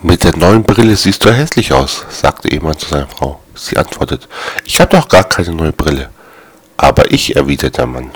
Mit der neuen Brille siehst du hässlich aus, sagte Ehemann zu seiner Frau. Sie antwortet, ich habe doch gar keine neue Brille. Aber ich, erwiderte der Mann.